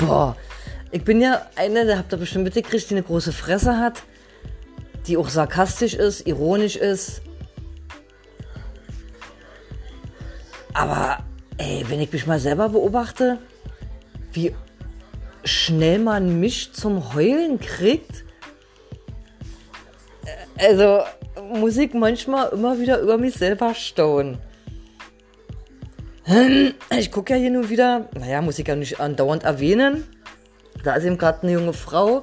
Boah, ich bin ja eine, der habt ihr bestimmt mitgekriegt, die eine große Fresse hat, die auch sarkastisch ist, ironisch ist. Aber, ey, wenn ich mich mal selber beobachte, wie schnell man mich zum Heulen kriegt, äh, also muss ich manchmal immer wieder über mich selber staunen. Ich gucke ja hier nur wieder, naja, muss ich ja nicht andauernd erwähnen. Da ist eben gerade eine junge Frau,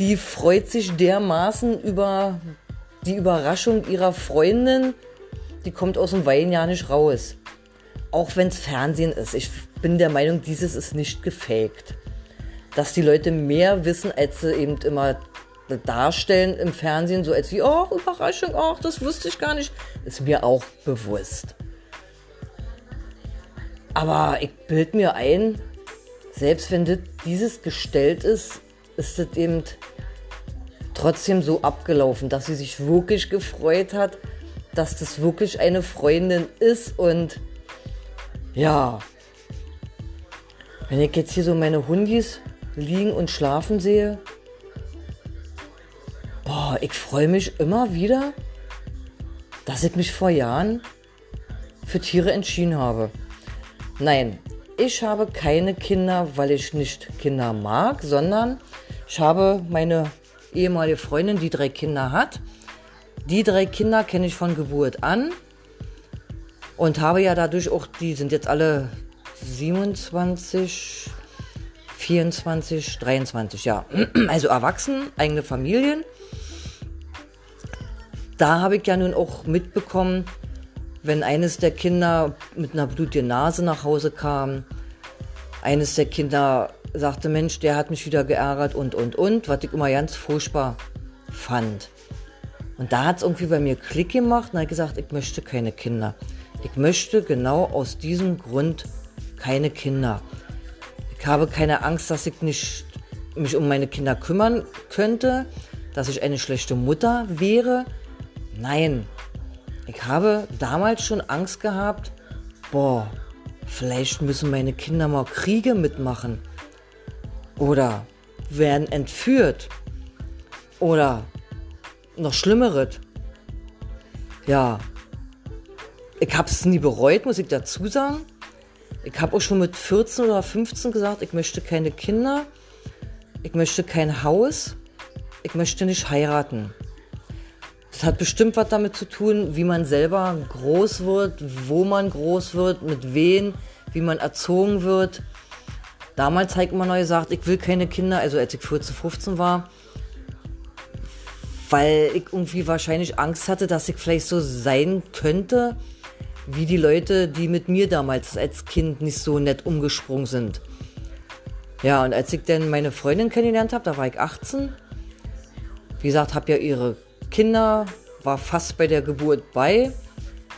die freut sich dermaßen über die Überraschung ihrer Freundin. Die kommt aus dem Wein ja nicht raus. Auch wenn es Fernsehen ist. Ich bin der Meinung, dieses ist nicht gefaked. Dass die Leute mehr wissen, als sie eben immer darstellen im Fernsehen, so als wie, oh, Überraschung, oh, das wusste ich gar nicht, ist mir auch bewusst. Aber ich bild mir ein, selbst wenn das, dieses gestellt ist, ist das eben trotzdem so abgelaufen, dass sie sich wirklich gefreut hat, dass das wirklich eine Freundin ist und ja, wenn ich jetzt hier so meine Hundis liegen und schlafen sehe, boah, ich freue mich immer wieder, dass ich mich vor Jahren für Tiere entschieden habe. Nein, ich habe keine Kinder, weil ich nicht Kinder mag, sondern ich habe meine ehemalige Freundin, die drei Kinder hat. Die drei Kinder kenne ich von Geburt an und habe ja dadurch auch, die sind jetzt alle 27, 24, 23, ja. Also erwachsen, eigene Familien. Da habe ich ja nun auch mitbekommen, wenn eines der Kinder mit einer blutigen Nase nach Hause kam, eines der Kinder sagte, Mensch, der hat mich wieder geärgert und, und, und, was ich immer ganz furchtbar fand. Und da hat es irgendwie bei mir Klick gemacht und hat gesagt, ich möchte keine Kinder. Ich möchte genau aus diesem Grund keine Kinder. Ich habe keine Angst, dass ich nicht mich um meine Kinder kümmern könnte, dass ich eine schlechte Mutter wäre. Nein, ich habe damals schon Angst gehabt, boah, vielleicht müssen meine Kinder mal Kriege mitmachen. Oder werden entführt. Oder noch Schlimmeres. Ja, ich habe es nie bereut, muss ich dazu sagen. Ich habe auch schon mit 14 oder 15 gesagt, ich möchte keine Kinder, ich möchte kein Haus, ich möchte nicht heiraten. Das hat bestimmt was damit zu tun, wie man selber groß wird, wo man groß wird, mit wem, wie man erzogen wird. Damals ich immer neu gesagt, ich will keine Kinder, also als ich 14, 15 war, weil ich irgendwie wahrscheinlich Angst hatte, dass ich vielleicht so sein könnte, wie die Leute, die mit mir damals als Kind nicht so nett umgesprungen sind. Ja, und als ich dann meine Freundin kennengelernt habe, da war ich 18. Wie gesagt, habe ja ihre Kinder, war fast bei der Geburt bei,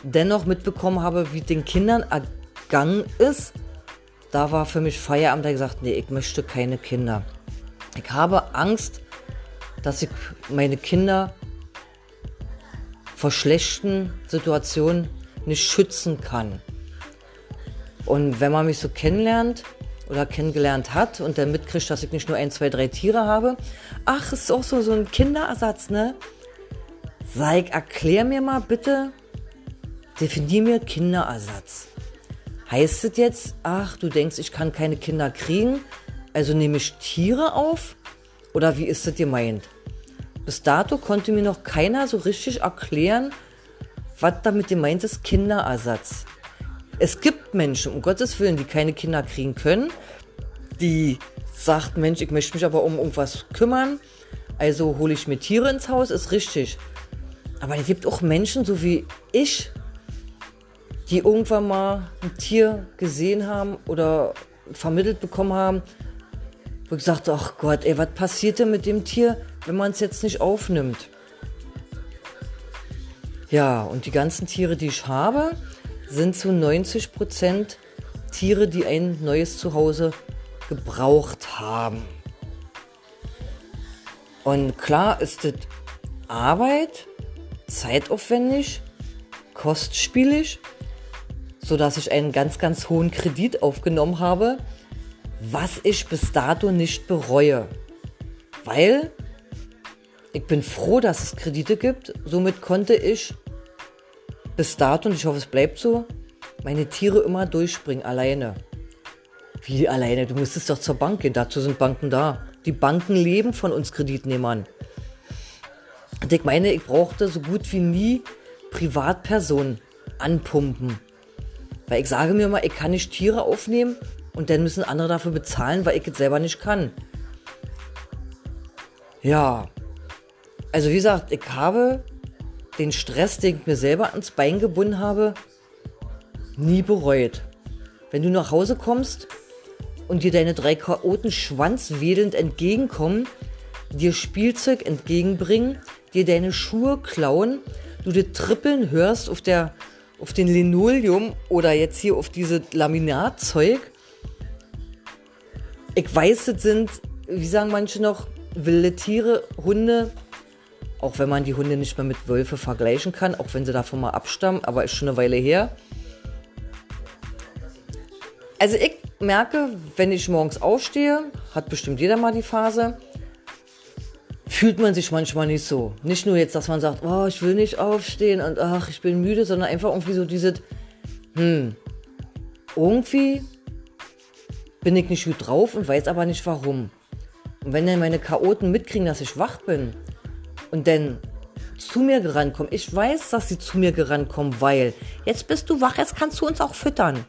dennoch mitbekommen habe, wie den Kindern ergangen ist, da war für mich Feierabend, da gesagt, nee, ich möchte keine Kinder. Ich habe Angst, dass ich meine Kinder vor schlechten Situationen nicht schützen kann. Und wenn man mich so kennenlernt oder kennengelernt hat und dann mitkriegt, dass ich nicht nur ein, zwei, drei Tiere habe, ach, ist auch so, so ein Kinderersatz, ne? Sag, erklär mir mal bitte, definier mir Kinderersatz. Heißt es jetzt, ach, du denkst, ich kann keine Kinder kriegen, also nehme ich Tiere auf? Oder wie ist das gemeint? Bis dato konnte mir noch keiner so richtig erklären, was damit gemeint ist, Kinderersatz. Es gibt Menschen, um Gottes Willen, die keine Kinder kriegen können, die sagt, Mensch, ich möchte mich aber um irgendwas kümmern, also hole ich mir Tiere ins Haus, ist richtig. Aber es gibt auch Menschen, so wie ich, die irgendwann mal ein Tier gesehen haben oder vermittelt bekommen haben, wo ich sagte, ach Gott, ey, was passiert denn mit dem Tier, wenn man es jetzt nicht aufnimmt? Ja, und die ganzen Tiere, die ich habe, sind zu 90 Prozent Tiere, die ein neues Zuhause gebraucht haben. Und klar ist es Arbeit, zeitaufwendig, kostspielig, sodass ich einen ganz, ganz hohen Kredit aufgenommen habe, was ich bis dato nicht bereue. Weil ich bin froh, dass es Kredite gibt. Somit konnte ich bis dato, und ich hoffe, es bleibt so, meine Tiere immer durchspringen, alleine. Wie alleine? Du musstest doch zur Bank gehen. Dazu sind Banken da. Die Banken leben von uns Kreditnehmern. Und ich meine, ich brauchte so gut wie nie Privatpersonen anpumpen. Weil ich sage mir mal, ich kann nicht Tiere aufnehmen und dann müssen andere dafür bezahlen, weil ich es selber nicht kann. Ja. Also wie gesagt, ich habe den Stress, den ich mir selber ans Bein gebunden habe, nie bereut. Wenn du nach Hause kommst und dir deine drei Chaoten schwanzwedelnd entgegenkommen, dir Spielzeug entgegenbringen, dir deine Schuhe klauen, du dir trippeln hörst auf, der, auf den Linoleum oder jetzt hier auf diese Laminatzeug. Ich weiß, das sind, wie sagen manche noch, wilde Tiere, Hunde, auch wenn man die Hunde nicht mehr mit Wölfe vergleichen kann, auch wenn sie davon mal abstammen, aber ist schon eine Weile her. Also ich merke, wenn ich morgens aufstehe, hat bestimmt jeder mal die Phase, fühlt man sich manchmal nicht so. Nicht nur jetzt, dass man sagt, oh, ich will nicht aufstehen und ach, ich bin müde, sondern einfach irgendwie so dieses, hm, irgendwie bin ich nicht gut drauf und weiß aber nicht warum. Und wenn dann meine Chaoten mitkriegen, dass ich wach bin und dann zu mir gerannt kommen, ich weiß, dass sie zu mir gerannt kommen, weil jetzt bist du wach, jetzt kannst du uns auch füttern.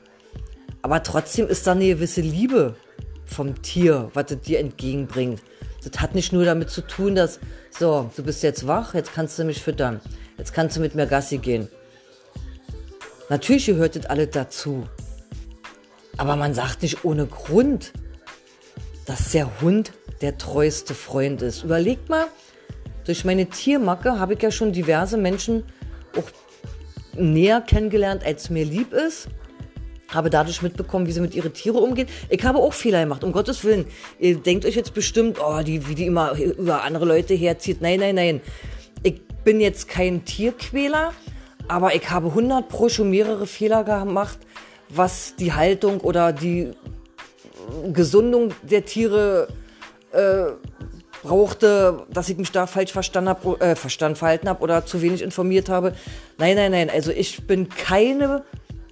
Aber trotzdem ist da eine gewisse Liebe vom Tier, was es dir entgegenbringt. Das hat nicht nur damit zu tun, dass, so, du bist jetzt wach, jetzt kannst du mich füttern. Jetzt kannst du mit mir Gassi gehen. Natürlich gehört das alles dazu. Aber man sagt nicht ohne Grund, dass der Hund der treueste Freund ist. Überlegt mal, durch meine Tiermacke habe ich ja schon diverse Menschen auch näher kennengelernt, als mir lieb ist habe dadurch mitbekommen, wie sie mit ihren Tieren umgehen. Ich habe auch Fehler gemacht, um Gottes Willen. Ihr denkt euch jetzt bestimmt, oh, die, wie die immer über andere Leute herzieht. Nein, nein, nein. Ich bin jetzt kein Tierquäler, aber ich habe 100 pro schon mehrere Fehler gemacht, was die Haltung oder die Gesundung der Tiere äh, brauchte, dass ich mich da falsch verstanden habe, äh, verstanden verhalten habe oder zu wenig informiert habe. Nein, nein, nein. Also ich bin keine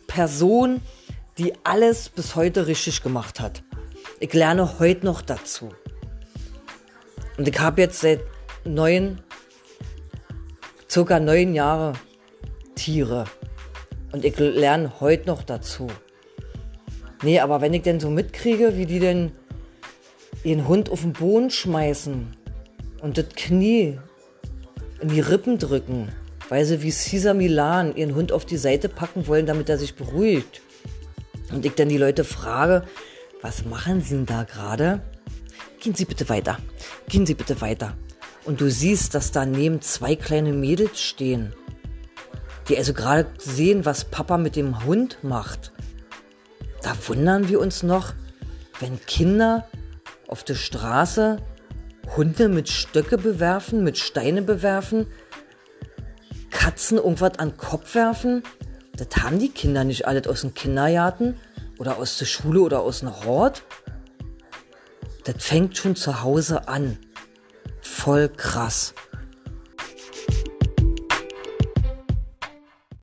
Person, die alles bis heute richtig gemacht hat. Ich lerne heute noch dazu. Und ich habe jetzt seit neun, circa neun Jahre Tiere. Und ich lerne heute noch dazu. Nee, aber wenn ich denn so mitkriege, wie die denn ihren Hund auf den Boden schmeißen und das Knie in die Rippen drücken, weil sie wie Caesar Milan ihren Hund auf die Seite packen wollen, damit er sich beruhigt und ich dann die Leute frage, was machen Sie denn da gerade? Gehen Sie bitte weiter. Gehen Sie bitte weiter. Und du siehst, dass daneben zwei kleine Mädels stehen, die also gerade sehen, was Papa mit dem Hund macht. Da wundern wir uns noch, wenn Kinder auf der Straße Hunde mit Stöcke bewerfen, mit Steine bewerfen, Katzen irgendwas an den Kopf werfen das haben die Kinder nicht alles aus dem Kindergarten oder aus der Schule oder aus dem Hort. Das fängt schon zu Hause an. Voll krass.